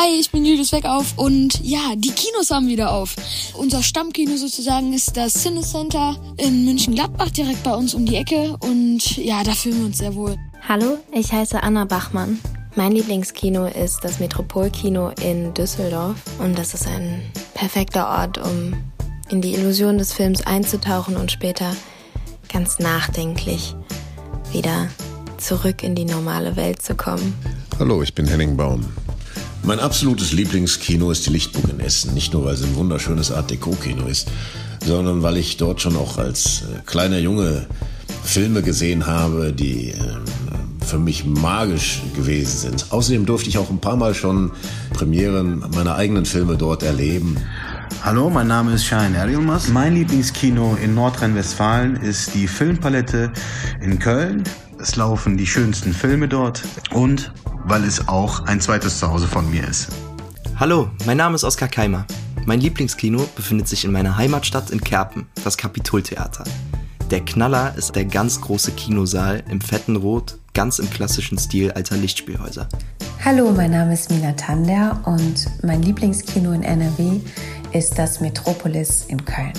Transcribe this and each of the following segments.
Hi, ich bin Julius Weckauf und ja, die Kinos haben wieder auf. Unser Stammkino sozusagen ist das Cinecenter in München-Gladbach, direkt bei uns um die Ecke und ja, da fühlen wir uns sehr wohl. Hallo, ich heiße Anna Bachmann. Mein Lieblingskino ist das Metropolkino in Düsseldorf und das ist ein perfekter Ort, um in die Illusion des Films einzutauchen und später ganz nachdenklich wieder zurück in die normale Welt zu kommen. Hallo, ich bin Henning Baum. Mein absolutes Lieblingskino ist die Lichtburg in Essen. Nicht nur, weil es ein wunderschönes Art Deco-Kino ist, sondern weil ich dort schon auch als äh, kleiner Junge Filme gesehen habe, die äh, für mich magisch gewesen sind. Außerdem durfte ich auch ein paar Mal schon Premieren meiner eigenen Filme dort erleben. Hallo, mein Name ist Shahin Erilmas. Mein Lieblingskino in Nordrhein-Westfalen ist die Filmpalette in Köln. Es laufen die schönsten Filme dort und weil es auch ein zweites Zuhause von mir ist. Hallo, mein Name ist Oskar Keimer. Mein Lieblingskino befindet sich in meiner Heimatstadt in Kerpen, das Kapitoltheater. Der Knaller ist der ganz große Kinosaal im fetten Rot, ganz im klassischen Stil alter Lichtspielhäuser. Hallo, mein Name ist Mina Tander und mein Lieblingskino in NRW ist das Metropolis in Köln.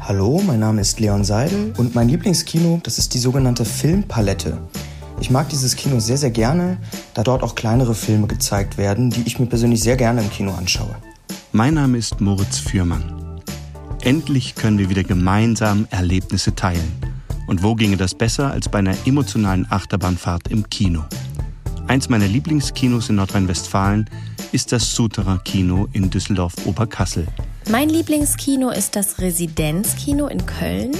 Hallo, mein Name ist Leon Seidel und mein Lieblingskino, das ist die sogenannte Filmpalette. Ich mag dieses Kino sehr, sehr gerne, da dort auch kleinere Filme gezeigt werden, die ich mir persönlich sehr gerne im Kino anschaue. Mein Name ist Moritz Fürmann. Endlich können wir wieder gemeinsam Erlebnisse teilen. Und wo ginge das besser als bei einer emotionalen Achterbahnfahrt im Kino? Eins meiner Lieblingskinos in Nordrhein-Westfalen ist das Suterer Kino in Düsseldorf-Oberkassel. Mein Lieblingskino ist das Residenzkino in Köln.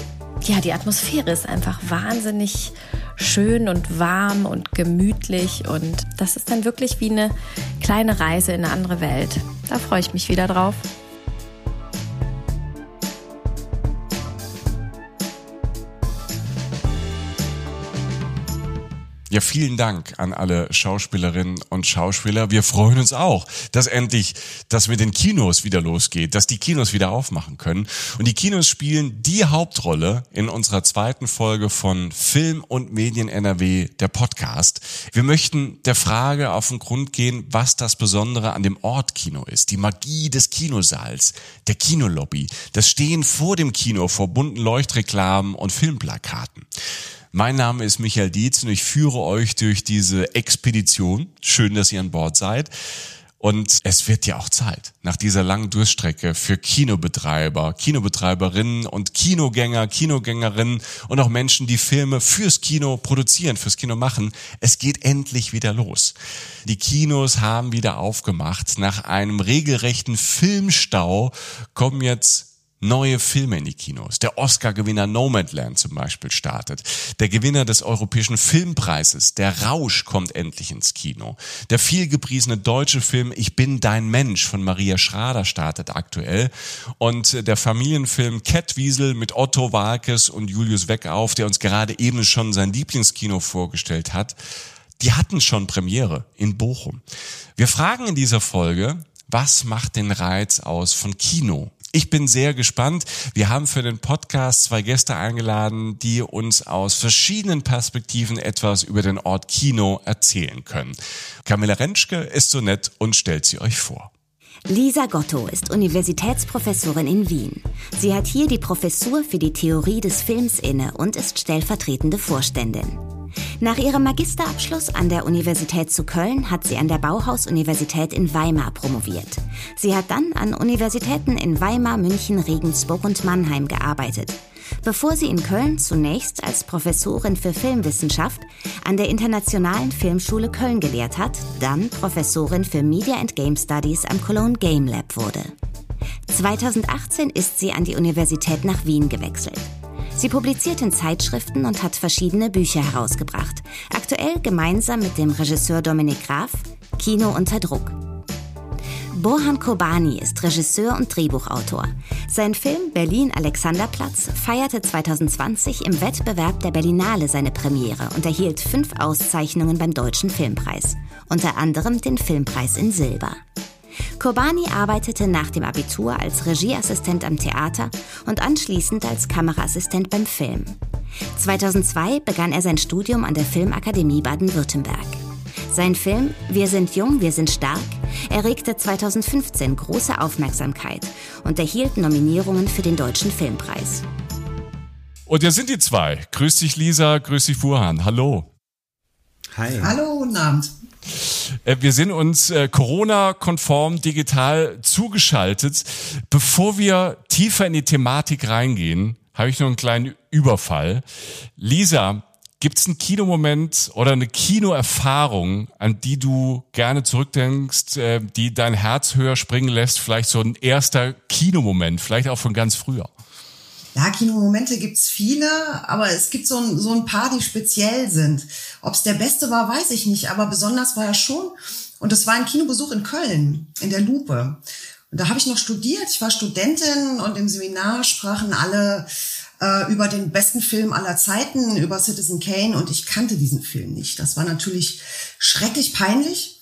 Ja, die Atmosphäre ist einfach wahnsinnig schön und warm und gemütlich und das ist dann wirklich wie eine kleine Reise in eine andere Welt. Da freue ich mich wieder drauf. Ja, vielen Dank an alle Schauspielerinnen und Schauspieler. Wir freuen uns auch, dass endlich das mit den Kinos wieder losgeht, dass die Kinos wieder aufmachen können. Und die Kinos spielen die Hauptrolle in unserer zweiten Folge von Film und Medien NRW, der Podcast. Wir möchten der Frage auf den Grund gehen, was das Besondere an dem Ort Kino ist. Die Magie des Kinosaals, der Kinolobby, das Stehen vor dem Kino vor bunten Leuchtreklamen und Filmplakaten. Mein Name ist Michael Dietz und ich führe euch durch diese Expedition. Schön, dass ihr an Bord seid. Und es wird ja auch Zeit nach dieser langen Durststrecke für Kinobetreiber, Kinobetreiberinnen und Kinogänger, Kinogängerinnen und auch Menschen, die Filme fürs Kino produzieren, fürs Kino machen. Es geht endlich wieder los. Die Kinos haben wieder aufgemacht. Nach einem regelrechten Filmstau kommen jetzt neue Filme in die Kinos. Der Oscar-Gewinner Nomadland zum Beispiel startet. Der Gewinner des Europäischen Filmpreises, der Rausch, kommt endlich ins Kino. Der vielgepriesene deutsche Film Ich bin dein Mensch von Maria Schrader startet aktuell. Und der Familienfilm Kettwiesel mit Otto Walkes und Julius Weckauf, der uns gerade eben schon sein Lieblingskino vorgestellt hat, die hatten schon Premiere in Bochum. Wir fragen in dieser Folge, was macht den Reiz aus von Kino? Ich bin sehr gespannt. Wir haben für den Podcast zwei Gäste eingeladen, die uns aus verschiedenen Perspektiven etwas über den Ort Kino erzählen können. Camilla Rentschke ist so nett und stellt sie euch vor. Lisa Gotto ist Universitätsprofessorin in Wien. Sie hat hier die Professur für die Theorie des Films inne und ist stellvertretende Vorständin. Nach ihrem Magisterabschluss an der Universität zu Köln hat sie an der Bauhaus-Universität in Weimar promoviert. Sie hat dann an Universitäten in Weimar, München, Regensburg und Mannheim gearbeitet, bevor sie in Köln zunächst als Professorin für Filmwissenschaft an der Internationalen Filmschule Köln gelehrt hat, dann Professorin für Media and Game Studies am Cologne Game Lab wurde. 2018 ist sie an die Universität nach Wien gewechselt. Sie publiziert in Zeitschriften und hat verschiedene Bücher herausgebracht. Aktuell gemeinsam mit dem Regisseur Dominik Graf Kino unter Druck. Bohan Kobani ist Regisseur und Drehbuchautor. Sein Film Berlin Alexanderplatz feierte 2020 im Wettbewerb der Berlinale seine Premiere und erhielt fünf Auszeichnungen beim Deutschen Filmpreis, unter anderem den Filmpreis in Silber. Kobani arbeitete nach dem Abitur als Regieassistent am Theater und anschließend als Kameraassistent beim Film. 2002 begann er sein Studium an der Filmakademie Baden-Württemberg. Sein Film Wir sind jung, wir sind stark erregte 2015 große Aufmerksamkeit und erhielt Nominierungen für den Deutschen Filmpreis. Und hier sind die zwei. Grüß dich, Lisa. Grüß dich, Furhan. Hallo. Hi. Hallo, guten Abend. Äh, wir sind uns äh, Corona-konform digital zugeschaltet. Bevor wir tiefer in die Thematik reingehen, habe ich noch einen kleinen Überfall. Lisa, gibt es einen Kinomoment oder eine Kinoerfahrung, an die du gerne zurückdenkst, äh, die dein Herz höher springen lässt? Vielleicht so ein erster Kinomoment, vielleicht auch von ganz früher. Ja, Kinomomente gibt's viele, aber es gibt so ein, so ein paar, die speziell sind. Ob's der beste war, weiß ich nicht, aber besonders war er schon. Und das war ein Kinobesuch in Köln, in der Lupe. Und da habe ich noch studiert, ich war Studentin und im Seminar sprachen alle äh, über den besten Film aller Zeiten, über Citizen Kane und ich kannte diesen Film nicht. Das war natürlich schrecklich peinlich.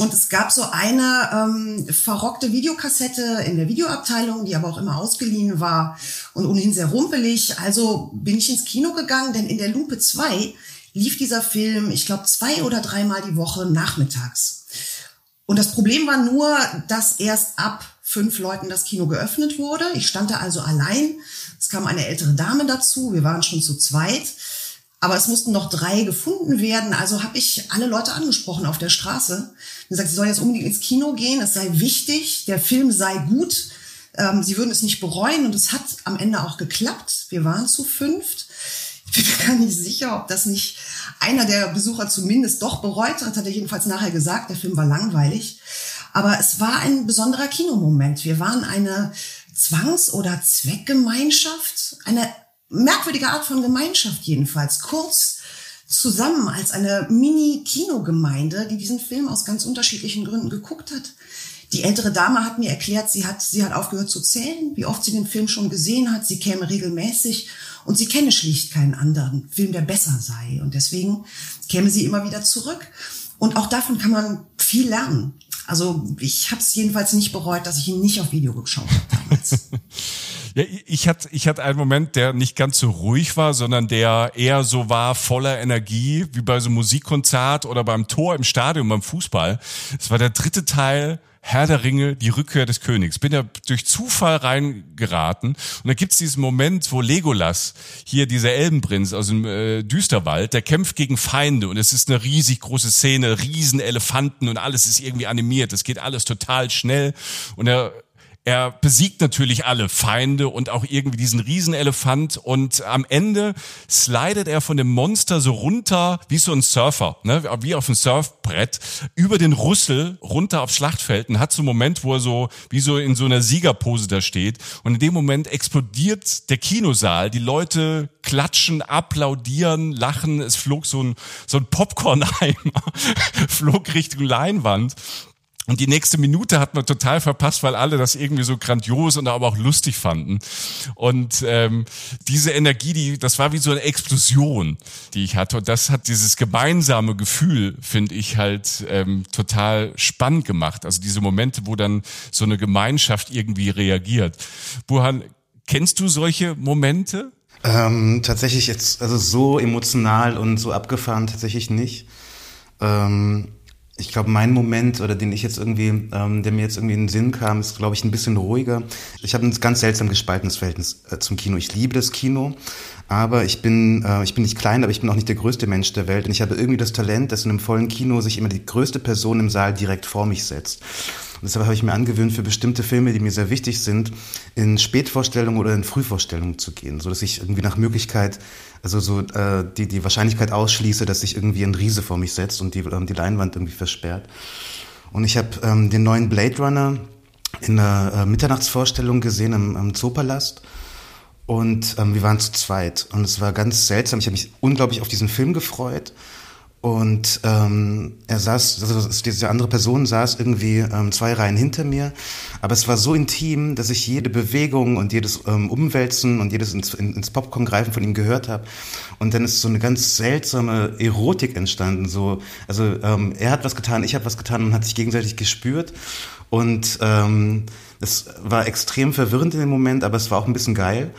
Und es gab so eine ähm, verrockte Videokassette in der Videoabteilung, die aber auch immer ausgeliehen war und ohnehin sehr rumpelig. Also bin ich ins Kino gegangen, denn in der Lupe 2 lief dieser Film, ich glaube, zwei oder dreimal die Woche nachmittags. Und das Problem war nur, dass erst ab fünf Leuten das Kino geöffnet wurde. Ich stand da also allein. Es kam eine ältere Dame dazu. Wir waren schon zu zweit. Aber es mussten noch drei gefunden werden. Also habe ich alle Leute angesprochen auf der Straße und gesagt, sie sollen jetzt unbedingt ins Kino gehen. Es sei wichtig, der Film sei gut. Ähm, sie würden es nicht bereuen und es hat am Ende auch geklappt. Wir waren zu fünft. Ich bin mir gar nicht sicher, ob das nicht einer der Besucher zumindest doch bereut hat, hat er jedenfalls nachher gesagt. Der Film war langweilig. Aber es war ein besonderer Kinomoment. Wir waren eine Zwangs- oder Zweckgemeinschaft, eine merkwürdige Art von Gemeinschaft jedenfalls, kurz zusammen als eine Mini-Kinogemeinde, die diesen Film aus ganz unterschiedlichen Gründen geguckt hat. Die ältere Dame hat mir erklärt, sie hat, sie hat aufgehört zu zählen, wie oft sie den Film schon gesehen hat. Sie käme regelmäßig und sie kenne schlicht keinen anderen Film, der besser sei. Und deswegen käme sie immer wieder zurück. Und auch davon kann man viel lernen. Also ich habe es jedenfalls nicht bereut, dass ich ihn nicht auf Video geschaut habe damals. Ja, ich hatte, ich hatte einen Moment, der nicht ganz so ruhig war, sondern der eher so war voller Energie, wie bei so einem Musikkonzert oder beim Tor im Stadion beim Fußball. Es war der dritte Teil Herr der Ringe, die Rückkehr des Königs. Bin ja durch Zufall reingeraten und da gibt's diesen Moment, wo Legolas, hier dieser Elbenprinz aus dem äh, Düsterwald, der kämpft gegen Feinde und es ist eine riesig große Szene, riesen Elefanten und alles ist irgendwie animiert, es geht alles total schnell und er er besiegt natürlich alle Feinde und auch irgendwie diesen Riesenelefant und am Ende slidet er von dem Monster so runter, wie so ein Surfer, ne? wie auf ein Surfbrett, über den Rüssel runter aufs Schlachtfeld und hat so einen Moment, wo er so wie so in so einer Siegerpose da steht. Und in dem Moment explodiert der Kinosaal, die Leute klatschen, applaudieren, lachen, es flog so ein, so ein Popcorn-Eimer, flog Richtung Leinwand und die nächste Minute hat man total verpasst, weil alle das irgendwie so grandios und aber auch lustig fanden. Und ähm, diese Energie, die, das war wie so eine Explosion, die ich hatte. Und das hat dieses gemeinsame Gefühl, finde ich, halt ähm, total spannend gemacht. Also diese Momente, wo dann so eine Gemeinschaft irgendwie reagiert. Burhan, kennst du solche Momente? Ähm, tatsächlich jetzt, also so emotional und so abgefahren tatsächlich nicht. Ähm ich glaube, mein Moment oder den ich jetzt irgendwie, ähm, der mir jetzt irgendwie in den Sinn kam, ist, glaube ich, ein bisschen ruhiger. Ich habe ein ganz seltsam gespaltenes Verhältnis äh, zum Kino. Ich liebe das Kino, aber ich bin, äh, ich bin nicht klein, aber ich bin auch nicht der größte Mensch der Welt. Und ich habe irgendwie das Talent, dass in einem vollen Kino sich immer die größte Person im Saal direkt vor mich setzt. Und deshalb habe ich mir angewöhnt, für bestimmte Filme, die mir sehr wichtig sind, in Spätvorstellungen oder in Frühvorstellungen zu gehen, so dass ich irgendwie nach Möglichkeit, also so äh, die die Wahrscheinlichkeit ausschließe, dass sich irgendwie ein Riese vor mich setzt und die ähm, die Leinwand irgendwie versperrt. Und ich habe ähm, den neuen Blade Runner in der äh, Mitternachtsvorstellung gesehen im, im Zoopalast. Und ähm, wir waren zu zweit. Und es war ganz seltsam. Ich habe mich unglaublich auf diesen Film gefreut. Und ähm, er saß, also diese andere Person saß irgendwie ähm, zwei Reihen hinter mir, aber es war so intim, dass ich jede Bewegung und jedes ähm, Umwälzen und jedes ins, ins Popcorn greifen von ihm gehört habe. Und dann ist so eine ganz seltsame Erotik entstanden. So, also ähm, er hat was getan, ich habe was getan und hat sich gegenseitig gespürt. Und ähm, es war extrem verwirrend in dem Moment, aber es war auch ein bisschen geil.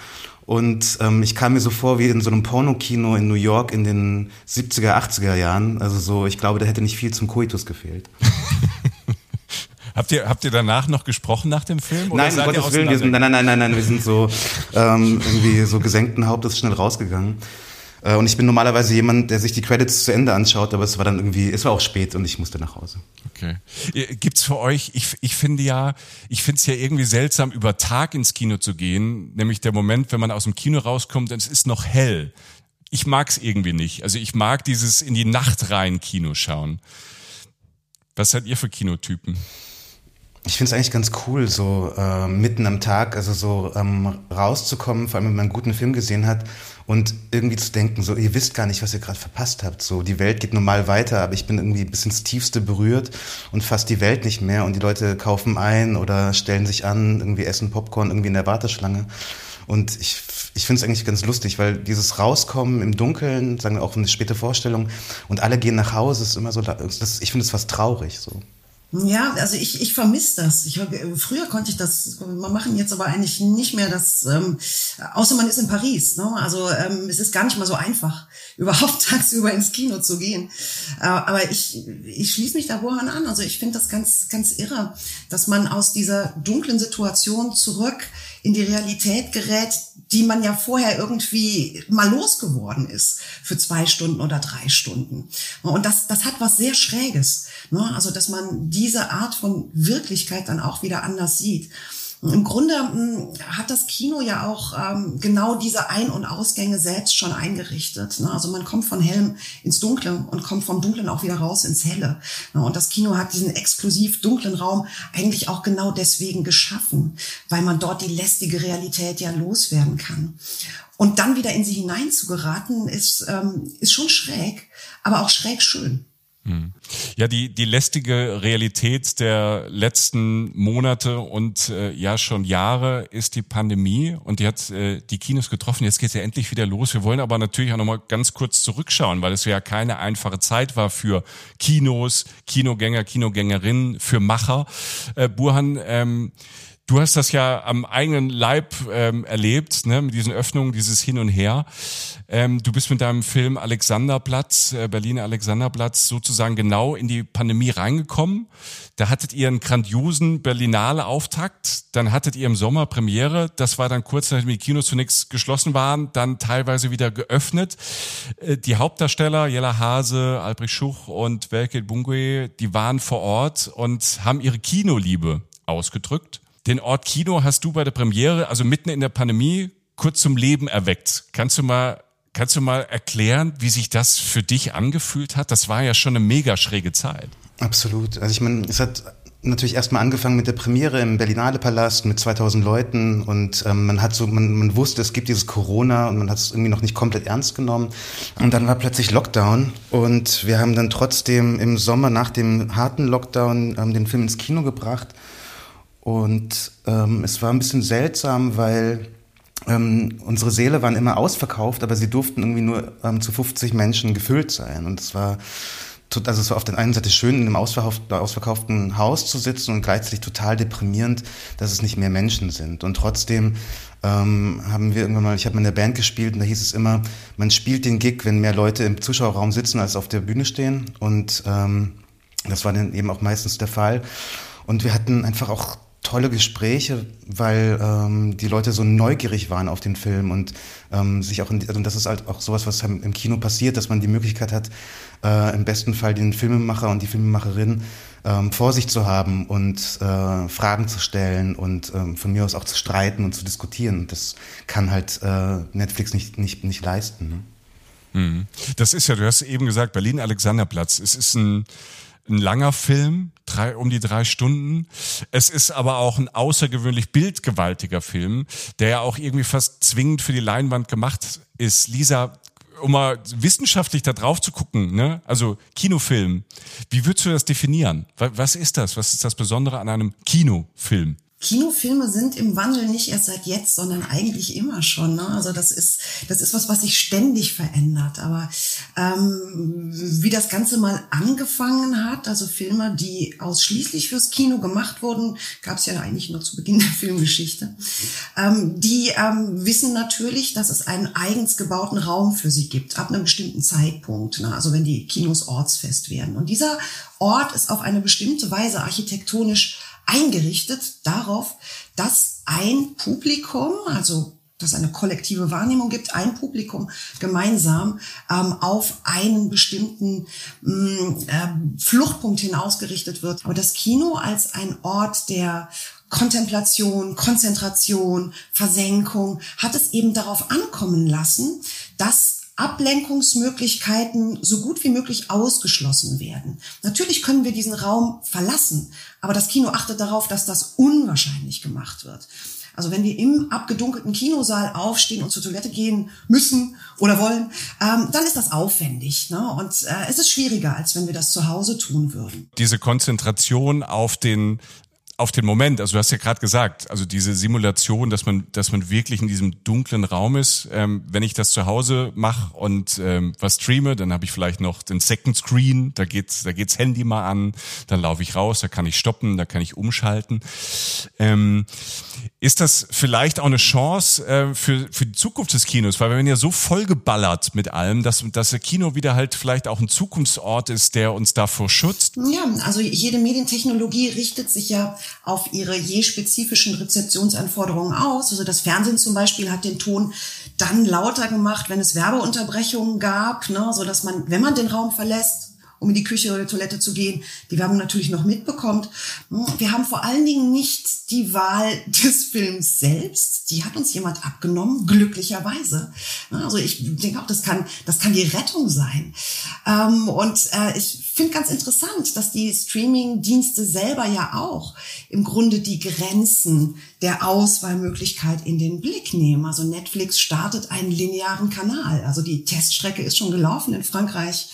Und ähm, ich kam mir so vor wie in so einem Pornokino in New York in den 70er, 80er Jahren. Also so, ich glaube, da hätte nicht viel zum Koitus gefehlt. Habt ihr, habt ihr danach noch gesprochen nach dem Film? Oder nein, um Gottes Willen, wir sind, nein, nein, nein, nein, wir sind so ähm, irgendwie so gesenkten Hauptes schnell rausgegangen. Äh, und ich bin normalerweise jemand, der sich die Credits zu Ende anschaut, aber es war dann irgendwie, es war auch spät und ich musste nach Hause. Okay. Gibt's für euch, ich, ich finde ja, ich finde es ja irgendwie seltsam, über Tag ins Kino zu gehen, nämlich der Moment, wenn man aus dem Kino rauskommt und es ist noch hell. Ich mag's irgendwie nicht. Also ich mag dieses in die Nacht rein Kino schauen. Was seid ihr für Kinotypen? Ich finde es eigentlich ganz cool, so äh, mitten am Tag, also so ähm, rauszukommen, vor allem wenn man einen guten Film gesehen hat und irgendwie zu denken, so ihr wisst gar nicht, was ihr gerade verpasst habt. So die Welt geht normal weiter, aber ich bin irgendwie bis ins Tiefste berührt und fast die Welt nicht mehr und die Leute kaufen ein oder stellen sich an, irgendwie essen Popcorn irgendwie in der Warteschlange. Und ich, ich finde es eigentlich ganz lustig, weil dieses Rauskommen im Dunkeln, sagen wir auch eine späte Vorstellung, und alle gehen nach Hause, ist immer so, das, ich finde es fast traurig so. Ja, also ich, ich vermisse das. Ich, früher konnte ich das machen, jetzt aber eigentlich nicht mehr. Das, ähm, außer man ist in Paris. Ne? Also ähm, es ist gar nicht mal so einfach, überhaupt tagsüber ins Kino zu gehen. Äh, aber ich, ich schließe mich da Wohan an. Also ich finde das ganz, ganz irre, dass man aus dieser dunklen Situation zurück in die Realität gerät, die man ja vorher irgendwie mal losgeworden ist für zwei Stunden oder drei Stunden. Und das, das hat was sehr Schräges. Ne? Also, dass man diese Art von Wirklichkeit dann auch wieder anders sieht. Im Grunde hm, hat das Kino ja auch ähm, genau diese Ein- und Ausgänge selbst schon eingerichtet. Ne? Also man kommt von hellem ins Dunkle und kommt vom Dunklen auch wieder raus ins Helle. Ne? Und das Kino hat diesen exklusiv dunklen Raum eigentlich auch genau deswegen geschaffen, weil man dort die lästige Realität ja loswerden kann. Und dann wieder in sie hinein zu geraten, ist, ähm, ist schon schräg, aber auch schräg schön. Hm. Ja, die, die lästige Realität der letzten Monate und äh, ja schon Jahre ist die Pandemie und die hat äh, die Kinos getroffen. Jetzt geht ja endlich wieder los. Wir wollen aber natürlich auch nochmal ganz kurz zurückschauen, weil es ja keine einfache Zeit war für Kinos, Kinogänger, Kinogängerinnen, für Macher. Äh, Burhan, ähm, Du hast das ja am eigenen Leib ähm, erlebt, ne, mit diesen Öffnungen, dieses Hin und Her. Ähm, du bist mit deinem Film Alexanderplatz, äh, Berliner Alexanderplatz, sozusagen genau in die Pandemie reingekommen. Da hattet ihr einen grandiosen Berlinale Auftakt, dann hattet ihr im Sommer Premiere, das war dann kurz nachdem die Kinos zunächst geschlossen waren, dann teilweise wieder geöffnet. Äh, die Hauptdarsteller, Jella Hase, Albrecht Schuch und Welke Bungwe, die waren vor Ort und haben ihre Kinoliebe ausgedrückt. Den Ort Kino hast du bei der Premiere, also mitten in der Pandemie, kurz zum Leben erweckt. Kannst du mal, kannst du mal erklären, wie sich das für dich angefühlt hat? Das war ja schon eine mega schräge Zeit. Absolut. Also ich meine, es hat natürlich erstmal angefangen mit der Premiere im Berlinale Palast mit 2000 Leuten und ähm, man hat so, man, man wusste, es gibt dieses Corona und man hat es irgendwie noch nicht komplett ernst genommen. Und dann war plötzlich Lockdown und wir haben dann trotzdem im Sommer nach dem harten Lockdown ähm, den Film ins Kino gebracht und ähm, es war ein bisschen seltsam, weil ähm, unsere Seele waren immer ausverkauft, aber sie durften irgendwie nur ähm, zu 50 Menschen gefüllt sein. Und es war, also es war auf der einen Seite schön, in einem ausverkauften, ausverkauften Haus zu sitzen und gleichzeitig total deprimierend, dass es nicht mehr Menschen sind. Und trotzdem ähm, haben wir irgendwann mal, ich habe mal in der Band gespielt und da hieß es immer, man spielt den Gig, wenn mehr Leute im Zuschauerraum sitzen als auf der Bühne stehen. Und ähm, das war dann eben auch meistens der Fall. Und wir hatten einfach auch tolle Gespräche, weil ähm, die Leute so neugierig waren auf den Film und ähm, sich auch in, also das ist halt auch sowas, was im Kino passiert, dass man die Möglichkeit hat, äh, im besten Fall den Filmemacher und die Filmemacherin ähm, vor sich zu haben und äh, Fragen zu stellen und ähm, von mir aus auch zu streiten und zu diskutieren. Das kann halt äh, Netflix nicht nicht nicht leisten. Ne? Mhm. Das ist ja, du hast eben gesagt, Berlin Alexanderplatz. Es ist ein ein langer Film, drei, um die drei Stunden. Es ist aber auch ein außergewöhnlich bildgewaltiger Film, der ja auch irgendwie fast zwingend für die Leinwand gemacht ist. Lisa, um mal wissenschaftlich da drauf zu gucken, ne? also Kinofilm, wie würdest du das definieren? Was ist das? Was ist das Besondere an einem Kinofilm? Kinofilme sind im Wandel nicht erst seit jetzt, sondern eigentlich immer schon. Ne? Also das ist das ist was, was sich ständig verändert. Aber ähm, wie das Ganze mal angefangen hat, also Filme, die ausschließlich fürs Kino gemacht wurden, gab es ja eigentlich nur zu Beginn der Filmgeschichte. Ähm, die ähm, wissen natürlich, dass es einen eigens gebauten Raum für sie gibt ab einem bestimmten Zeitpunkt. Ne? Also wenn die Kinos ortsfest werden. Und dieser Ort ist auf eine bestimmte Weise architektonisch eingerichtet darauf, dass ein Publikum, also dass eine kollektive Wahrnehmung gibt, ein Publikum gemeinsam ähm, auf einen bestimmten mh, äh, Fluchtpunkt hin ausgerichtet wird. Aber das Kino als ein Ort der Kontemplation, Konzentration, Versenkung hat es eben darauf ankommen lassen, dass Ablenkungsmöglichkeiten so gut wie möglich ausgeschlossen werden. Natürlich können wir diesen Raum verlassen, aber das Kino achtet darauf, dass das unwahrscheinlich gemacht wird. Also wenn wir im abgedunkelten Kinosaal aufstehen und zur Toilette gehen müssen oder wollen, ähm, dann ist das aufwendig. Ne? Und äh, es ist schwieriger, als wenn wir das zu Hause tun würden. Diese Konzentration auf den auf den Moment, also du hast ja gerade gesagt, also diese Simulation, dass man, dass man wirklich in diesem dunklen Raum ist. Ähm, wenn ich das zu Hause mache und ähm, was streame, dann habe ich vielleicht noch den Second Screen, da geht's, da geht's Handy mal an, dann laufe ich raus, da kann ich stoppen, da kann ich umschalten. Ähm, ist das vielleicht auch eine Chance äh, für, für die Zukunft des Kinos? Weil wir werden ja so vollgeballert mit allem, dass, dass der Kino wieder halt vielleicht auch ein Zukunftsort ist, der uns davor schützt. Ja, also jede Medientechnologie richtet sich ja auf ihre je spezifischen Rezeptionsanforderungen aus. Also das Fernsehen zum Beispiel hat den Ton dann lauter gemacht, wenn es Werbeunterbrechungen gab, ne, so dass man, wenn man den Raum verlässt, um in die Küche oder die Toilette zu gehen, die Werbung natürlich noch mitbekommt. Wir haben vor allen Dingen nicht die Wahl des Films selbst. Die hat uns jemand abgenommen, glücklicherweise. Also ich denke auch, das kann, das kann die Rettung sein. Ähm, und äh, ich finde ganz interessant, dass die Streaming-Dienste selber ja auch im Grunde die Grenzen der Auswahlmöglichkeit in den Blick nehmen. Also Netflix startet einen linearen Kanal. Also die Teststrecke ist schon gelaufen in Frankreich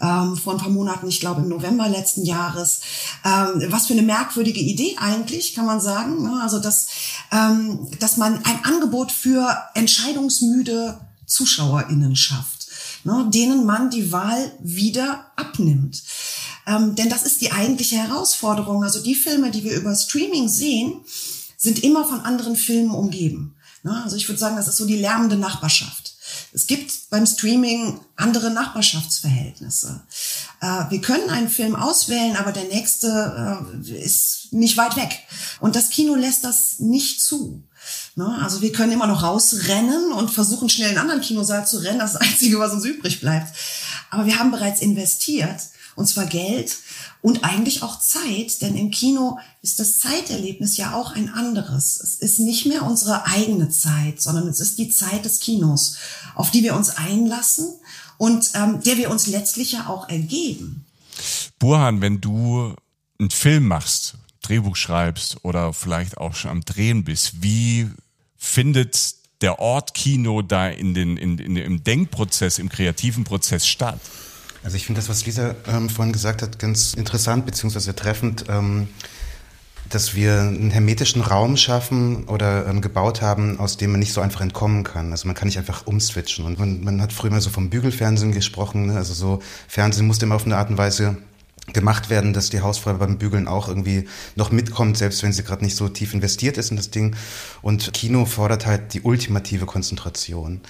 ähm, vor ein paar Monaten, ich glaube im November letzten Jahres. Ähm, was für eine merkwürdige Idee eigentlich, kann man sagen. Ne? Also, dass, ähm, dass man ein Angebot für entscheidungsmüde ZuschauerInnen schafft, ne? denen man die Wahl wieder abnimmt. Ähm, denn das ist die eigentliche Herausforderung. Also die Filme, die wir über Streaming sehen, sind immer von anderen Filmen umgeben. Ne? Also ich würde sagen, das ist so die lärmende Nachbarschaft. Es gibt beim Streaming andere Nachbarschaftsverhältnisse. Äh, wir können einen Film auswählen, aber der nächste äh, ist nicht weit weg. Und das Kino lässt das nicht zu. Ne? Also wir können immer noch rausrennen und versuchen schnell in einen anderen Kinosaal zu rennen. Das, ist das Einzige, was uns übrig bleibt. Aber wir haben bereits investiert, und zwar Geld und eigentlich auch Zeit, denn im Kino ist das Zeiterlebnis ja auch ein anderes. Es ist nicht mehr unsere eigene Zeit, sondern es ist die Zeit des Kinos, auf die wir uns einlassen und ähm, der wir uns letztlich ja auch ergeben. Burhan, wenn du einen Film machst, Drehbuch schreibst oder vielleicht auch schon am Drehen bist, wie findet der Ort Kino da in den, in, in, im Denkprozess, im kreativen Prozess statt? Also ich finde das, was Lisa ähm, vorhin gesagt hat, ganz interessant beziehungsweise treffend, ähm, dass wir einen hermetischen Raum schaffen oder ähm, gebaut haben, aus dem man nicht so einfach entkommen kann. Also man kann nicht einfach umswitchen. Und man, man hat früher mal so vom Bügelfernsehen gesprochen. Ne? Also so Fernsehen musste immer auf eine Art und Weise gemacht werden, dass die Hausfrau beim Bügeln auch irgendwie noch mitkommt, selbst wenn sie gerade nicht so tief investiert ist in das Ding. Und Kino fordert halt die ultimative Konzentration.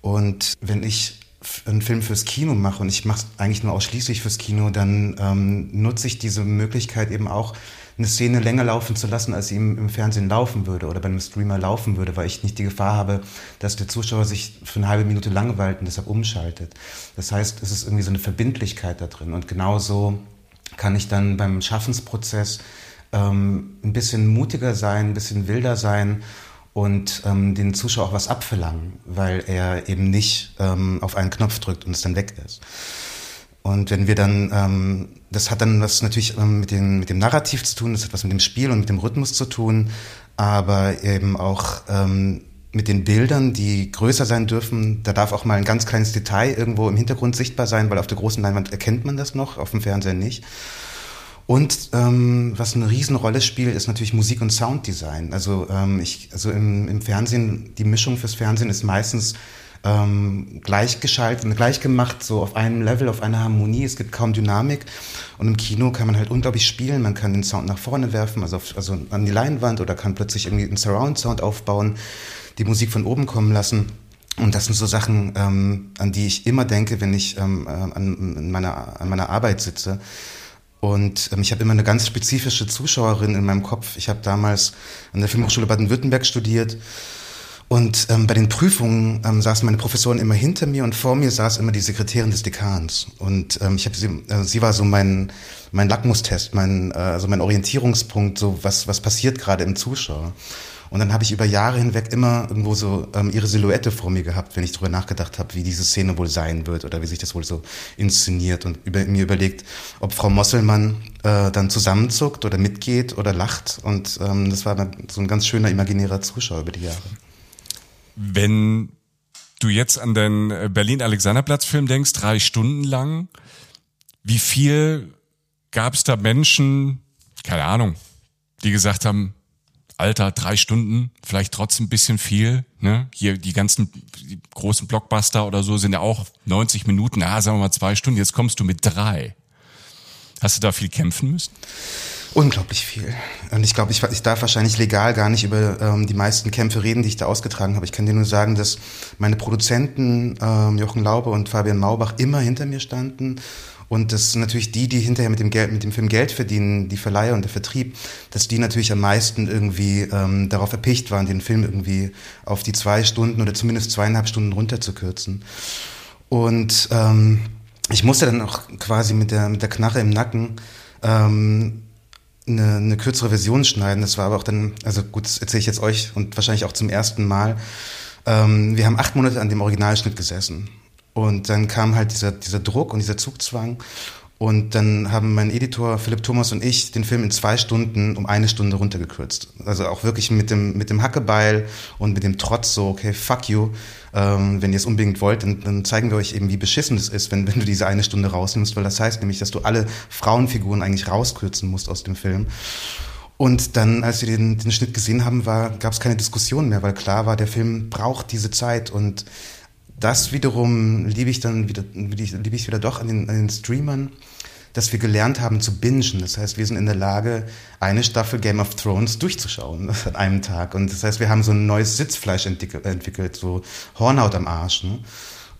Und wenn ich einen Film fürs Kino mache und ich mache es eigentlich nur ausschließlich fürs Kino, dann ähm, nutze ich diese Möglichkeit eben auch, eine Szene länger laufen zu lassen, als sie im, im, Fernsehen laufen würde oder bei einem Streamer laufen würde, weil ich nicht die Gefahr habe, dass der Zuschauer sich für eine halbe Minute langweilt und deshalb umschaltet. Das heißt, es ist irgendwie so eine Verbindlichkeit da drin und genauso kann ich dann beim Schaffensprozess ähm, ein bisschen mutiger sein, ein bisschen wilder sein und ähm, den Zuschauer auch was abverlangen, weil er eben nicht ähm, auf einen Knopf drückt und es dann weg ist. Und wenn wir dann, ähm, das hat dann was natürlich ähm, mit, den, mit dem Narrativ zu tun, das hat was mit dem Spiel und mit dem Rhythmus zu tun, aber eben auch ähm, mit den Bildern, die größer sein dürfen. Da darf auch mal ein ganz kleines Detail irgendwo im Hintergrund sichtbar sein, weil auf der großen Leinwand erkennt man das noch, auf dem Fernseher nicht. Und ähm, was eine Riesenrolle spielt, ist natürlich Musik und Sounddesign. Also ähm, ich, also im, im Fernsehen, die Mischung fürs Fernsehen ist meistens ähm, gleichgeschaltet und gleichgemacht, so auf einem Level, auf einer Harmonie. Es gibt kaum Dynamik. Und im Kino kann man halt unglaublich spielen. Man kann den Sound nach vorne werfen, also, auf, also an die Leinwand oder kann plötzlich irgendwie einen Surround-Sound aufbauen, die Musik von oben kommen lassen. Und das sind so Sachen, ähm, an die ich immer denke, wenn ich ähm, an, an, meiner, an meiner Arbeit sitze Und ähm, ich habe immer eine ganz spezifische Zuschauerin in meinem Kopf. Ich habe damals an der Filmhochschule Baden-Württemberg studiert und ähm, bei den Prüfungen ähm, saßen meine Professoren immer hinter mir und vor mir saß immer die Sekretärin des Dekans. Und ähm, ich habe sie, äh, sie war so mein mein Lackmustest, mein äh, also mein Orientierungspunkt, so was was passiert gerade im Zuschauer. Und dann habe ich über Jahre hinweg immer irgendwo so ähm, ihre Silhouette vor mir gehabt, wenn ich darüber nachgedacht habe, wie diese Szene wohl sein wird oder wie sich das wohl so inszeniert und über, mir überlegt, ob Frau Mosselmann äh, dann zusammenzuckt oder mitgeht oder lacht. Und ähm, das war so ein ganz schöner imaginärer Zuschauer über die Jahre. Wenn du jetzt an den äh, Berlin-Alexanderplatz-Film denkst, drei Stunden lang, wie viel gab es da Menschen, keine Ahnung, die gesagt haben, Alter, drei Stunden, vielleicht trotzdem ein bisschen viel. Ne? Hier die ganzen die großen Blockbuster oder so sind ja auch 90 Minuten, ja, sagen wir mal zwei Stunden, jetzt kommst du mit drei. Hast du da viel kämpfen müssen? Unglaublich viel. Und ich glaube, ich, ich darf wahrscheinlich legal gar nicht über ähm, die meisten Kämpfe reden, die ich da ausgetragen habe. Ich kann dir nur sagen, dass meine Produzenten ähm, Jochen Laube und Fabian Maubach immer hinter mir standen. Und das sind natürlich die, die hinterher mit dem, Geld, mit dem Film Geld verdienen, die Verleiher und der Vertrieb, dass die natürlich am meisten irgendwie ähm, darauf erpicht waren, den Film irgendwie auf die zwei Stunden oder zumindest zweieinhalb Stunden runterzukürzen. Und ähm, ich musste dann auch quasi mit der, mit der Knarre im Nacken ähm, eine, eine kürzere Version schneiden. Das war aber auch dann, also gut, das erzähle ich jetzt euch und wahrscheinlich auch zum ersten Mal. Ähm, wir haben acht Monate an dem Originalschnitt gesessen. Und dann kam halt dieser, dieser Druck und dieser Zugzwang. Und dann haben mein Editor Philipp Thomas und ich den Film in zwei Stunden um eine Stunde runtergekürzt. Also auch wirklich mit dem, mit dem Hackebeil und mit dem Trotz so, okay, fuck you. Ähm, wenn ihr es unbedingt wollt, dann, dann zeigen wir euch eben, wie beschissen es ist, wenn, wenn du diese eine Stunde rausnimmst, weil das heißt nämlich, dass du alle Frauenfiguren eigentlich rauskürzen musst aus dem Film. Und dann, als wir den, den Schnitt gesehen haben, gab es keine Diskussion mehr, weil klar war, der Film braucht diese Zeit und das wiederum liebe ich dann wieder, liebe ich wieder doch an den, an den Streamern, dass wir gelernt haben zu bingen. Das heißt, wir sind in der Lage, eine Staffel Game of Thrones durchzuschauen an einem Tag. Und das heißt, wir haben so ein neues Sitzfleisch entwickelt, so Hornhaut am Arsch. Ne?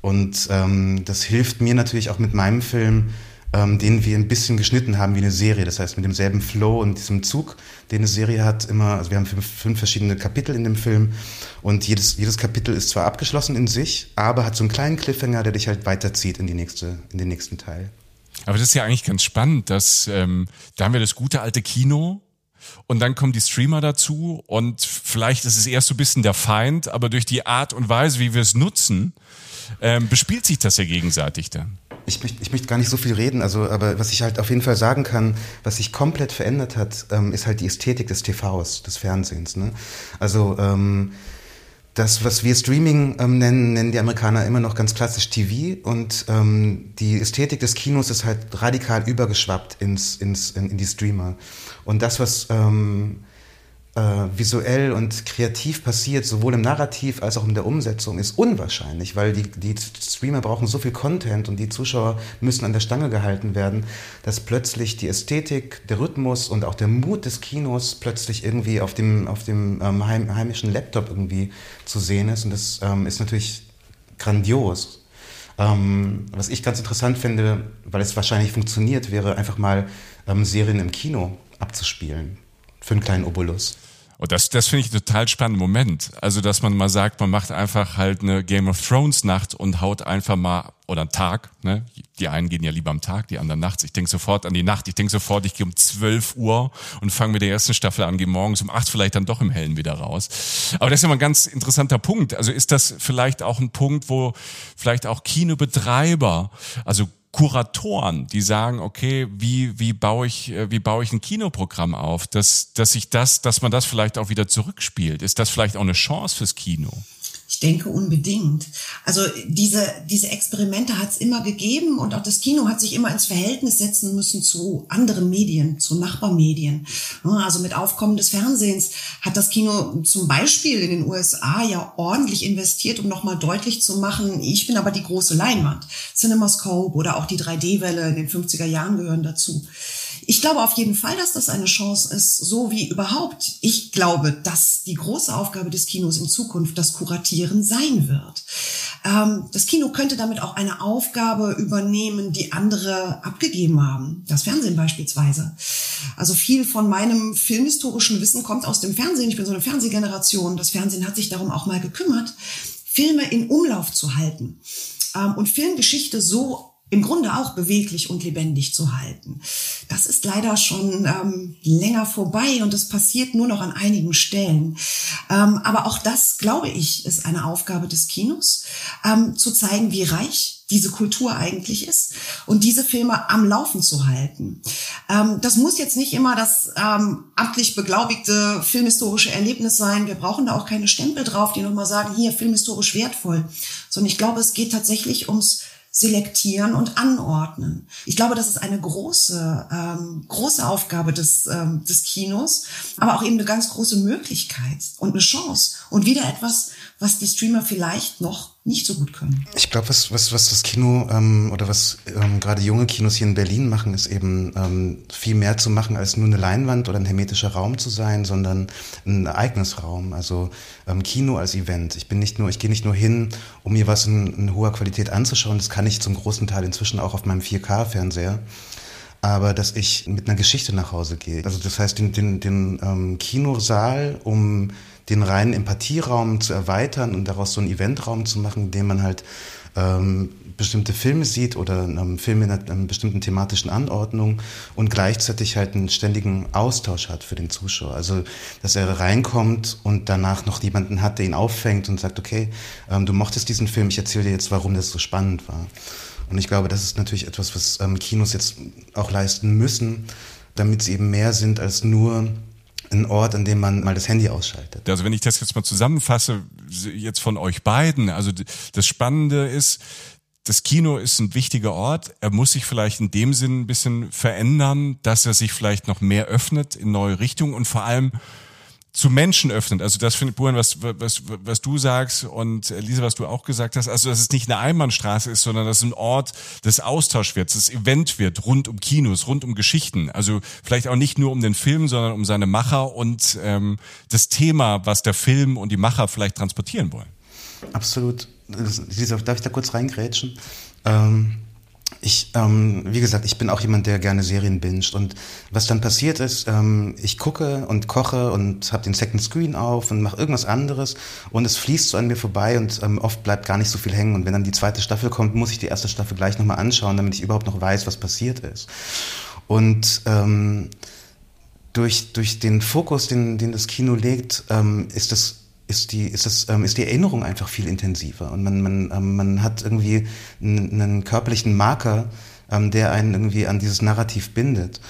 Und ähm, das hilft mir natürlich auch mit meinem Film, ähm, den wir ein bisschen geschnitten haben wie eine Serie. Das heißt, mit demselben Flow und diesem Zug, den eine Serie hat, immer, also wir haben fünf, fünf verschiedene Kapitel in dem Film und jedes, jedes Kapitel ist zwar abgeschlossen in sich, aber hat so einen kleinen Cliffhanger, der dich halt weiterzieht in, die nächste, in den nächsten Teil. Aber das ist ja eigentlich ganz spannend, dass ähm, da haben wir das gute alte Kino, und dann kommen die Streamer dazu und vielleicht ist es erst so ein bisschen der Feind, aber durch die Art und Weise, wie wir es nutzen, ähm, bespielt sich das ja gegenseitig dann. Ich möchte, ich möchte gar nicht so viel reden, also, aber was ich halt auf jeden Fall sagen kann, was sich komplett verändert hat, ähm, ist halt die Ästhetik des TVs, des Fernsehens. Ne? Also ähm, das, was wir Streaming ähm, nennen, nennen die Amerikaner immer noch ganz klassisch TV und ähm, die Ästhetik des Kinos ist halt radikal übergeschwappt ins, ins, in, in die Streamer. Und das, was ähm, äh, visuell und kreativ passiert, sowohl im Narrativ als auch in der Umsetzung, ist unwahrscheinlich, weil die, die Streamer brauchen so viel Content und die Zuschauer müssen an der Stange gehalten werden, dass plötzlich die Ästhetik, der Rhythmus und auch der Mut des Kinos plötzlich irgendwie auf dem, auf dem ähm, heim, heimischen Laptop irgendwie zu sehen ist. Und das ähm, ist natürlich grandios. Ähm, was ich ganz interessant finde, weil es wahrscheinlich funktioniert, wäre einfach mal ähm, Serien im Kino abzuspielen für einen kleinen Obolus. Und das, das finde ich einen total spannenden Moment. Also, dass man mal sagt, man macht einfach halt eine Game of Thrones Nacht und haut einfach mal, oder einen Tag, ne? Die einen gehen ja lieber am Tag, die anderen nachts. Ich denke sofort an die Nacht. Ich denke sofort, ich gehe um 12 Uhr und fange mit der ersten Staffel an, gehe morgens um 8 vielleicht dann doch im Hellen wieder raus. Aber das ist ja mal ein ganz interessanter Punkt. Also ist das vielleicht auch ein Punkt, wo vielleicht auch Kinobetreiber, also Kuratoren, die sagen, okay, wie, wie baue ich, äh, wie baue ich ein Kinoprogramm auf, dass, dass ich das, dass man das vielleicht auch wieder zurückspielt. Ist das vielleicht auch eine Chance fürs Kino? Denke unbedingt. Also diese, diese Experimente hat es immer gegeben und auch das Kino hat sich immer ins Verhältnis setzen müssen zu anderen Medien, zu Nachbarmedien. Also mit Aufkommen des Fernsehens hat das Kino zum Beispiel in den USA ja ordentlich investiert, um nochmal deutlich zu machen, ich bin aber die große Leinwand. CinemaScope oder auch die 3D-Welle in den 50er Jahren gehören dazu. Ich glaube auf jeden Fall, dass das eine Chance ist, so wie überhaupt. Ich glaube, dass die große Aufgabe des Kinos in Zukunft das Kuratieren sein wird. Ähm, das Kino könnte damit auch eine Aufgabe übernehmen, die andere abgegeben haben. Das Fernsehen beispielsweise. Also viel von meinem filmhistorischen Wissen kommt aus dem Fernsehen. Ich bin so eine Fernsehgeneration. Das Fernsehen hat sich darum auch mal gekümmert, Filme in Umlauf zu halten ähm, und Filmgeschichte so im Grunde auch beweglich und lebendig zu halten. Das ist leider schon ähm, länger vorbei und es passiert nur noch an einigen Stellen. Ähm, aber auch das, glaube ich, ist eine Aufgabe des Kinos, ähm, zu zeigen, wie reich diese Kultur eigentlich ist und diese Filme am Laufen zu halten. Ähm, das muss jetzt nicht immer das ähm, amtlich beglaubigte filmhistorische Erlebnis sein. Wir brauchen da auch keine Stempel drauf, die nochmal sagen, hier filmhistorisch wertvoll, sondern ich glaube, es geht tatsächlich ums selektieren und anordnen. Ich glaube, das ist eine große, ähm, große Aufgabe des, ähm, des Kinos, aber auch eben eine ganz große Möglichkeit und eine Chance und wieder etwas, was die Streamer vielleicht noch nicht so gut können. Ich glaube, was, was, was das Kino ähm, oder was ähm, gerade junge Kinos hier in Berlin machen, ist eben ähm, viel mehr zu machen, als nur eine Leinwand oder ein hermetischer Raum zu sein, sondern ein Ereignisraum. Also ähm, Kino als Event. Ich bin nicht nur, ich gehe nicht nur hin, um mir was in, in hoher Qualität anzuschauen. Das kann ich zum großen Teil inzwischen auch auf meinem 4K-Fernseher aber dass ich mit einer Geschichte nach Hause gehe. Also das heißt, den, den, den ähm, Kinosaal, um den reinen Empathieraum zu erweitern und daraus so einen Eventraum zu machen, in dem man halt ähm, bestimmte Filme sieht oder ähm, Filme in einer, einer, bestimmten thematischen Anordnung und gleichzeitig halt einen ständigen Austausch hat für den Zuschauer. Also, dass er reinkommt und danach noch jemanden hat, der ihn auffängt und sagt, okay, ähm, du mochtest diesen Film, ich erzähle dir jetzt, warum das so spannend war. Und ich glaube, das ist natürlich etwas, was ähm, Kinos jetzt auch leisten müssen, damit sie eben mehr sind als nur ein Ort, an dem man mal das Handy ausschaltet. Also wenn ich das jetzt mal zusammenfasse, jetzt von euch beiden, also das Spannende ist, das Kino ist ein wichtiger Ort. Er muss sich vielleicht in dem Sinn ein bisschen verändern, dass er sich vielleicht noch mehr öffnet in neue Richtungen und vor allem zu Menschen öffnet. Also das finde ich, Buren, was, was, was du sagst und Lisa, was du auch gesagt hast, also dass es nicht eine Einbahnstraße ist, sondern dass es ein Ort des Austauschs wird, das Event wird, rund um Kinos, rund um Geschichten. Also vielleicht auch nicht nur um den Film, sondern um seine Macher und ähm, das Thema, was der Film und die Macher vielleicht transportieren wollen. Absolut. Lisa, darf ich da kurz reingrätschen? Ähm ich, ähm, wie gesagt, ich bin auch jemand, der gerne Serien binscht. Und was dann passiert ist, ähm, ich gucke und koche und habe den Second Screen auf und mache irgendwas anderes und es fließt so an mir vorbei und ähm, oft bleibt gar nicht so viel hängen. Und wenn dann die zweite Staffel kommt, muss ich die erste Staffel gleich nochmal anschauen, damit ich überhaupt noch weiß, was passiert ist. Und ähm, durch, durch den Fokus, den, den das Kino legt, ähm, ist das ist die, ist das, ähm, ist die Erinnerung einfach viel intensiver und man, man, ähm, man hat irgendwie einen, körperlichen Marker, ähm, der einen irgendwie an dieses Narrativ bindet.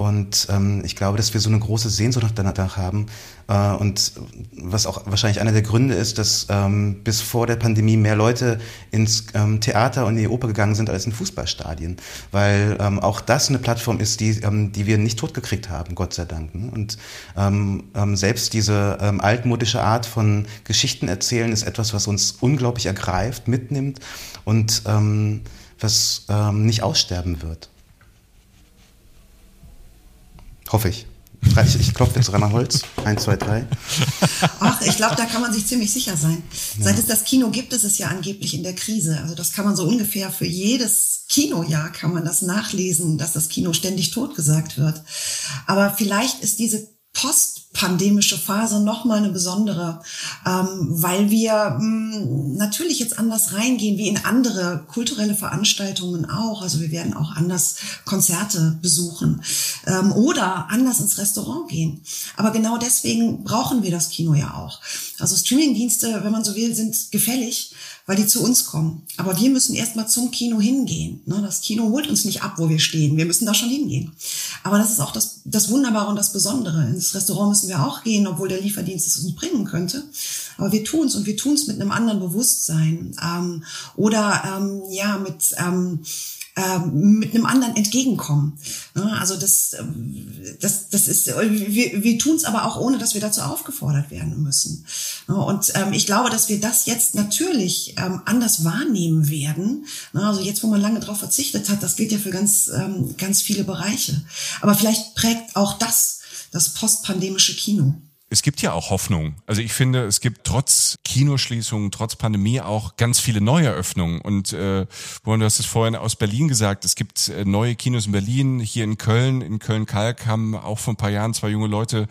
Und ähm, ich glaube, dass wir so eine große Sehnsucht danach haben. Äh, und was auch wahrscheinlich einer der Gründe ist, dass ähm, bis vor der Pandemie mehr Leute ins ähm, Theater und in die Oper gegangen sind als in Fußballstadien. Weil ähm, auch das eine Plattform ist, die, ähm, die wir nicht totgekriegt haben, Gott sei Dank. Ne? Und ähm, ähm, selbst diese ähm, altmodische Art von Geschichten erzählen ist etwas, was uns unglaublich ergreift, mitnimmt und ähm, was ähm, nicht aussterben wird. Hoffe ich. Ich, ich klopfe jetzt dreimal Holz. Eins, zwei, drei. Ach, ich glaube, da kann man sich ziemlich sicher sein. Ja. Seit es das Kino gibt, ist es ja angeblich in der Krise. Also das kann man so ungefähr für jedes Kinojahr kann man das nachlesen, dass das Kino ständig totgesagt wird. Aber vielleicht ist diese postpandemische Phase noch mal eine besondere, ähm, weil wir mh, mm, natürlich jetzt anders reingehen wie in andere kulturelle Veranstaltungen auch. Also wir werden auch anders Konzerte besuchen ähm, oder anders ins Restaurant gehen. Aber genau deswegen brauchen wir das Kino ja auch. Also Streamingdienste, wenn man so will, sind gefällig weil die zu uns kommen. Aber wir müssen erstmal zum Kino hingehen. Ne? Das Kino holt uns nicht ab, wo wir stehen. Wir müssen da schon hingehen. Aber das ist auch das, das Wunderbare und das Besondere. Ins Restaurant müssen wir auch gehen, obwohl der Lieferdienst es uns bringen könnte. Aber wir tun es und wir tun es mit einem anderen Bewusstsein. Ähm, oder ähm, ja, mit... Ähm, mit einem anderen entgegenkommen. Also das, ähm, das, das ist, wir, wir tun es aber auch ohne, dass wir dazu aufgefordert werden müssen. Und ähm, ich glaube, dass wir das jetzt natürlich anders wahrnehmen werden. Also jetzt, wo man lange darauf verzichtet hat, das gilt ja für ganz, ganz viele Bereiche. Aber vielleicht prägt auch das das postpandemische Kino. Es gibt ja auch Hoffnung. Also ich finde, es gibt trotz Kinoschließungen, trotz Pandemie auch ganz viele Neueröffnungen. Und äh, du hast es vorhin aus Berlin gesagt, es gibt äh, neue Kinos in Berlin, hier in Köln, in Köln-Kalk haben auch vor ein paar Jahren zwei junge Leute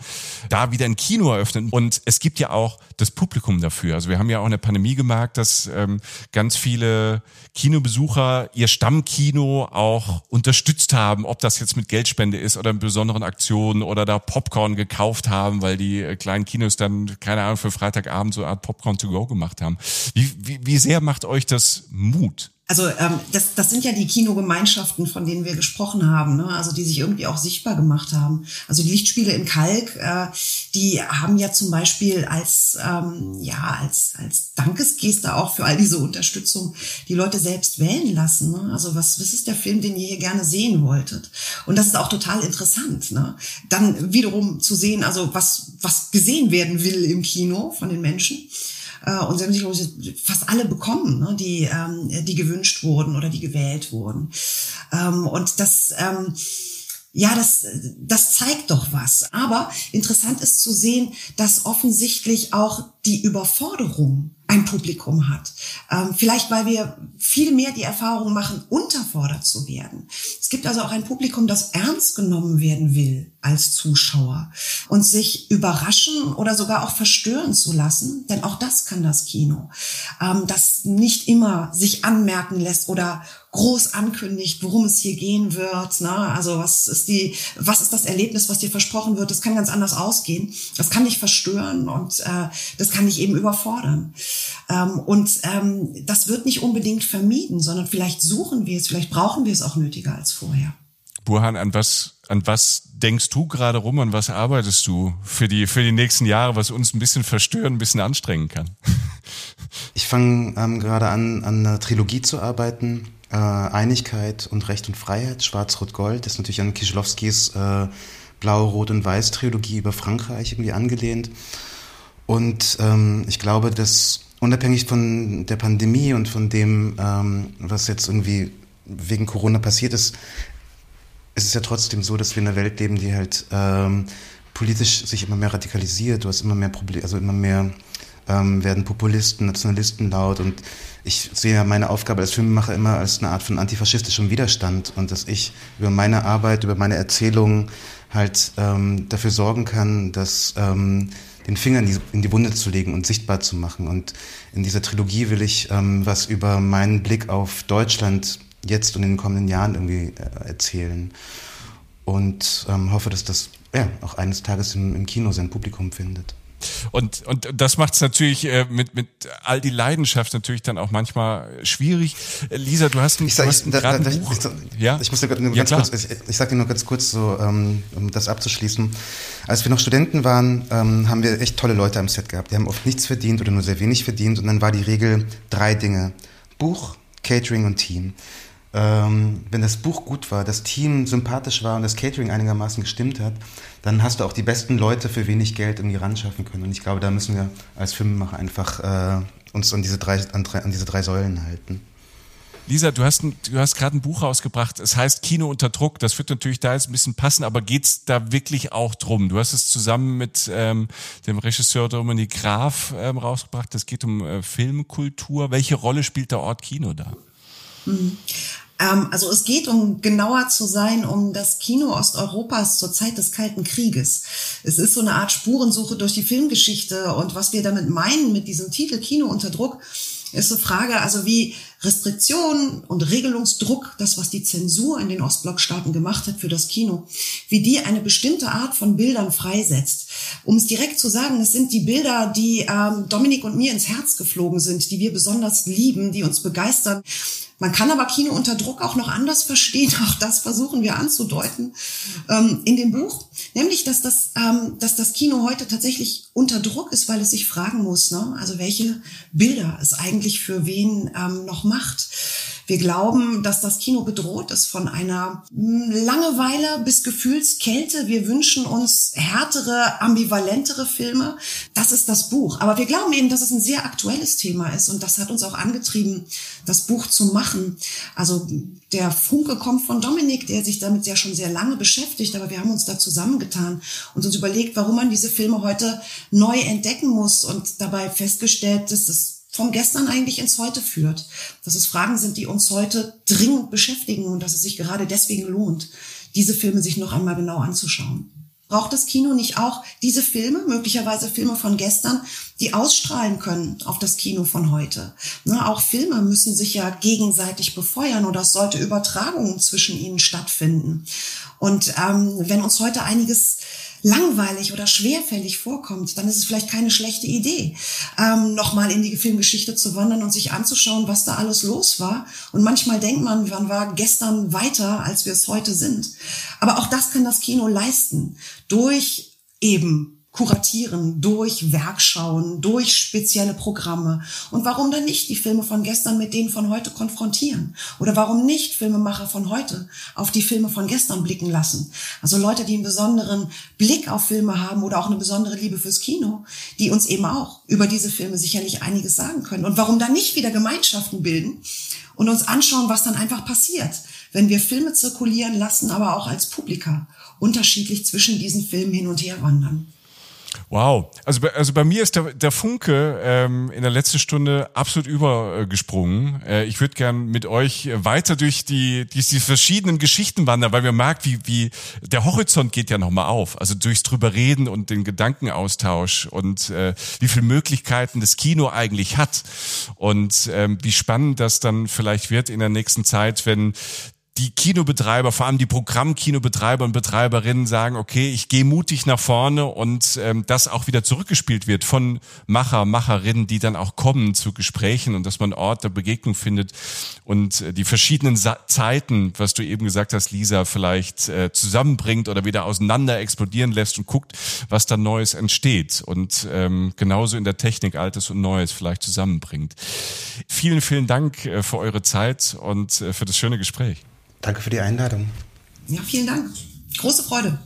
da wieder ein Kino eröffnet. Und es gibt ja auch das Publikum dafür. Also wir haben ja auch in der Pandemie gemerkt, dass ähm, ganz viele Kinobesucher ihr Stammkino auch unterstützt haben, ob das jetzt mit Geldspende ist oder in besonderen Aktionen oder da Popcorn gekauft haben, weil die äh, kleinen Kinos dann, keine Ahnung, für Freitagabend so eine Art Popcorn to go gemacht haben. Wie, wie, wie sehr macht euch das Mut? Also ähm, das, das sind ja die Kinogemeinschaften, von denen wir gesprochen haben, ne? also die sich irgendwie auch sichtbar gemacht haben. Also die Lichtspiele in Kalk, äh, die haben ja zum Beispiel als ähm, ja als als Dankesgeste auch für all diese Unterstützung die Leute selbst wählen lassen. Ne? Also was was ist der Film, den ihr hier gerne sehen wolltet? Und das ist auch total interessant. Ne? Dann wiederum zu sehen, also was was gesehen werden will im Kino von den Menschen. Äh, und sie haben sich fast alle bekommen, ne, die, ähm, die gewünscht wurden oder die gewählt wurden. Ähm, und das, ähm, ja, das, das zeigt doch was. Aber interessant ist zu sehen, dass offensichtlich auch die Überforderung ein Publikum hat. Ähm, vielleicht, weil wir viel mehr die Erfahrung machen, unterfordert zu werden. Es gibt also auch ein Publikum, das ernst genommen werden will als Zuschauer und sich überraschen oder sogar auch verstören zu lassen, denn auch das kann das Kino, ähm, das nicht immer sich anmerken lässt oder groß ankündigt, worum es hier gehen wird. Ne? Also was ist die, was ist das Erlebnis, was dir versprochen wird? Das kann ganz anders ausgehen. Das kann dich verstören und äh, das kann dich eben überfordern. Ähm, und ähm, das wird nicht unbedingt vermieden, sondern vielleicht suchen wir es, vielleicht brauchen wir es auch nötiger als vorher. Burhan, an was, an was denkst du gerade rum, an was arbeitest du für die, für die nächsten Jahre, was uns ein bisschen verstören, ein bisschen anstrengen kann? Ich fange ähm, gerade an, an einer Trilogie zu arbeiten. Äh, Einigkeit und Recht und Freiheit, Schwarz-Rot-Gold. Das ist natürlich an Kischlowskis äh, Blau, Rot und Weiß Trilogie über Frankreich irgendwie angelehnt. Und ähm, ich glaube, dass unabhängig von der Pandemie und von dem, ähm, was jetzt irgendwie wegen Corona passiert ist, ist es ja trotzdem so, dass wir in einer Welt leben, die halt ähm, politisch sich immer mehr radikalisiert. Du hast immer mehr Probleme, also immer mehr ähm, werden Populisten, Nationalisten laut und ich sehe ja meine Aufgabe als Filmemacher immer als eine Art von antifaschistischem Widerstand und dass ich über meine Arbeit, über meine Erzählungen halt ähm, dafür sorgen kann, dass ähm, den Finger in die, in die, Wunde zu legen und sichtbar zu machen. Und in dieser Trilogie will ich ähm, was über meinen Blick auf Deutschland jetzt und in den kommenden Jahren irgendwie äh, erzählen. Und ähm, hoffe, dass das ja, auch eines Tages im, im Kino sein Publikum findet. Und, und das macht es natürlich äh, mit, mit all die Leidenschaft natürlich dann auch manchmal schwierig. Lisa, du hast ein, ich sag, du hast ein, da, da, Buch. Ich, ja? ich muss nur ganz ja, kurz, ich, ich sage dir nur ganz kurz, so, ähm, um das abzuschließen. Als wir noch Studenten waren, ähm, haben wir echt tolle Leute am Set gehabt. Die haben oft nichts verdient oder nur sehr wenig verdient. Und dann war die Regel drei Dinge. Buch, Catering und Team ähm, wenn das Buch gut war, das Team sympathisch war und das Catering einigermaßen gestimmt hat, dann hast du auch die besten Leute für wenig Geld irgendwie ran schaffen können. Und ich glaube, da müssen wir als Filmemacher einfach äh, uns an diese, drei, an, an diese drei Säulen halten. Lisa, du hast, hast gerade ein Buch rausgebracht. Es heißt Kino unter Druck. Das wird natürlich da jetzt ein bisschen passen, aber geht's da wirklich auch drum? Du hast es zusammen mit ähm, dem Regisseur Dominik Graf ähm, rausgebracht. Es geht um äh, Filmkultur. Welche Rolle spielt der Ort Kino da? Mhm. Ähm, also es geht, um genauer zu sein, um das Kino Osteuropas zur Zeit des Kalten Krieges. Es ist so eine Art Spurensuche durch die Filmgeschichte und was wir damit meinen mit diesem Titel Kino unter Druck, ist eine Frage, also wie Restriktionen und Regelungsdruck, das was die Zensur in den Ostblockstaaten gemacht hat für das Kino, wie die eine bestimmte Art von Bildern freisetzt. Um es direkt zu sagen, es sind die Bilder, die ähm, Dominik und mir ins Herz geflogen sind, die wir besonders lieben, die uns begeistern man kann aber Kino unter Druck auch noch anders verstehen. Auch das versuchen wir anzudeuten ähm, in dem Buch. Nämlich, dass das, ähm, dass das Kino heute tatsächlich unter Druck ist, weil es sich fragen muss, ne? also welche Bilder es eigentlich für wen ähm, noch macht. Wir glauben, dass das Kino bedroht ist von einer hm, Langeweile bis Gefühlskälte. Wir wünschen uns härtere, ambivalentere Filme. Das ist das Buch. Aber wir glauben eben, dass es ein sehr aktuelles Thema ist und das hat uns auch angetrieben, das Buch zu machen. Also der Funke kommt von Dominik, der sich damit ja schon sehr lange beschäftigt, aber wir haben uns da zusammengetan und uns überlegt, warum man diese Filme heute neu entdecken muss und dabei festgestellt, dass es vom Gestern eigentlich ins Heute führt. Dass es Fragen sind, die uns heute dringend beschäftigen und dass es sich gerade deswegen lohnt, diese Filme sich noch einmal genau anzuschauen. Braucht das Kino nicht auch diese Filme, möglicherweise Filme von gestern, die ausstrahlen können auf das Kino von heute? Ne, auch Filme müssen sich ja gegenseitig befeuern oder es sollte Übertragungen zwischen ihnen stattfinden. Und ähm, wenn uns heute einiges langweilig oder schwerfällig vorkommt, dann ist es vielleicht keine schlechte Idee, ähm, nochmal in die Filmgeschichte zu wandern und sich anzuschauen, was da alles los war. Und manchmal denkt man, man war gestern weiter, als wir es heute sind. Aber auch das kann das Kino leisten durch eben kuratieren durch Werkschauen, durch spezielle Programme. Und warum dann nicht die Filme von gestern mit denen von heute konfrontieren? Oder warum nicht Filmemacher von heute auf die Filme von gestern blicken lassen? Also Leute, die einen besonderen Blick auf Filme haben oder auch eine besondere Liebe fürs Kino, die uns eben auch über diese Filme sicherlich einiges sagen können. Und warum dann nicht wieder Gemeinschaften bilden und uns anschauen, was dann einfach passiert, wenn wir Filme zirkulieren lassen, aber auch als Publika unterschiedlich zwischen diesen Filmen hin und her wandern. Wow. Also, bei, also bei mir ist der, der Funke ähm, in der letzten Stunde absolut übergesprungen. Äh, ich würde gern mit euch weiter durch die, die, die verschiedenen Geschichten wandern, weil wir merkt, wie, wie der Horizont geht ja nochmal auf. Also durchs drüber reden und den Gedankenaustausch und äh, wie viele Möglichkeiten das Kino eigentlich hat. Und ähm, wie spannend das dann vielleicht wird in der nächsten Zeit, wenn die Kinobetreiber, vor allem die Programmkinobetreiber und Betreiberinnen sagen, okay, ich gehe mutig nach vorne und ähm, das auch wieder zurückgespielt wird von Macher, Macherinnen, die dann auch kommen zu Gesprächen und dass man Ort der Begegnung findet und äh, die verschiedenen Sa Zeiten, was du eben gesagt hast, Lisa, vielleicht äh, zusammenbringt oder wieder auseinander explodieren lässt und guckt, was da Neues entsteht und ähm, genauso in der Technik Altes und Neues vielleicht zusammenbringt. Vielen, vielen Dank äh, für eure Zeit und äh, für das schöne Gespräch. Danke für die Einladung. Ja, vielen Dank. Große Freude.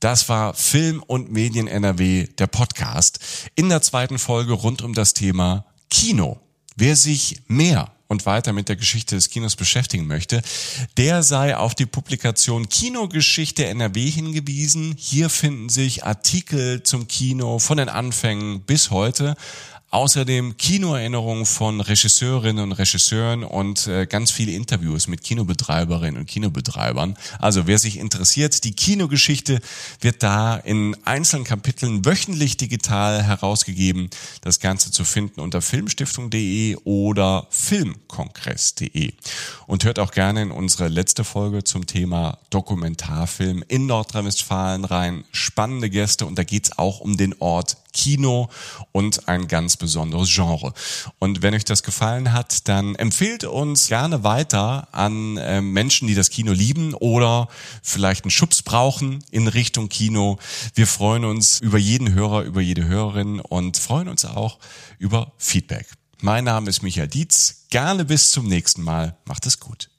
Das war Film und Medien NRW, der Podcast. In der zweiten Folge rund um das Thema Kino. Wer sich mehr und weiter mit der Geschichte des Kinos beschäftigen möchte, der sei auf die Publikation Kinogeschichte NRW hingewiesen. Hier finden sich Artikel zum Kino von den Anfängen bis heute. Außerdem Kinoerinnerungen von Regisseurinnen und Regisseuren und äh, ganz viele Interviews mit Kinobetreiberinnen und Kinobetreibern. Also wer sich interessiert, die Kinogeschichte wird da in einzelnen Kapiteln wöchentlich digital herausgegeben. Das Ganze zu finden unter filmstiftung.de oder filmkongress.de. Und hört auch gerne in unsere letzte Folge zum Thema Dokumentarfilm in Nordrhein-Westfalen rein. Spannende Gäste und da geht's auch um den Ort Kino und ein ganz besonderes Genre. Und wenn euch das gefallen hat, dann empfehlt uns gerne weiter an äh, Menschen, die das Kino lieben oder vielleicht einen Schubs brauchen in Richtung Kino. Wir freuen uns über jeden Hörer, über jede Hörerin und freuen uns auch über Feedback. Mein Name ist Michael Dietz. Gerne bis zum nächsten Mal. Macht es gut.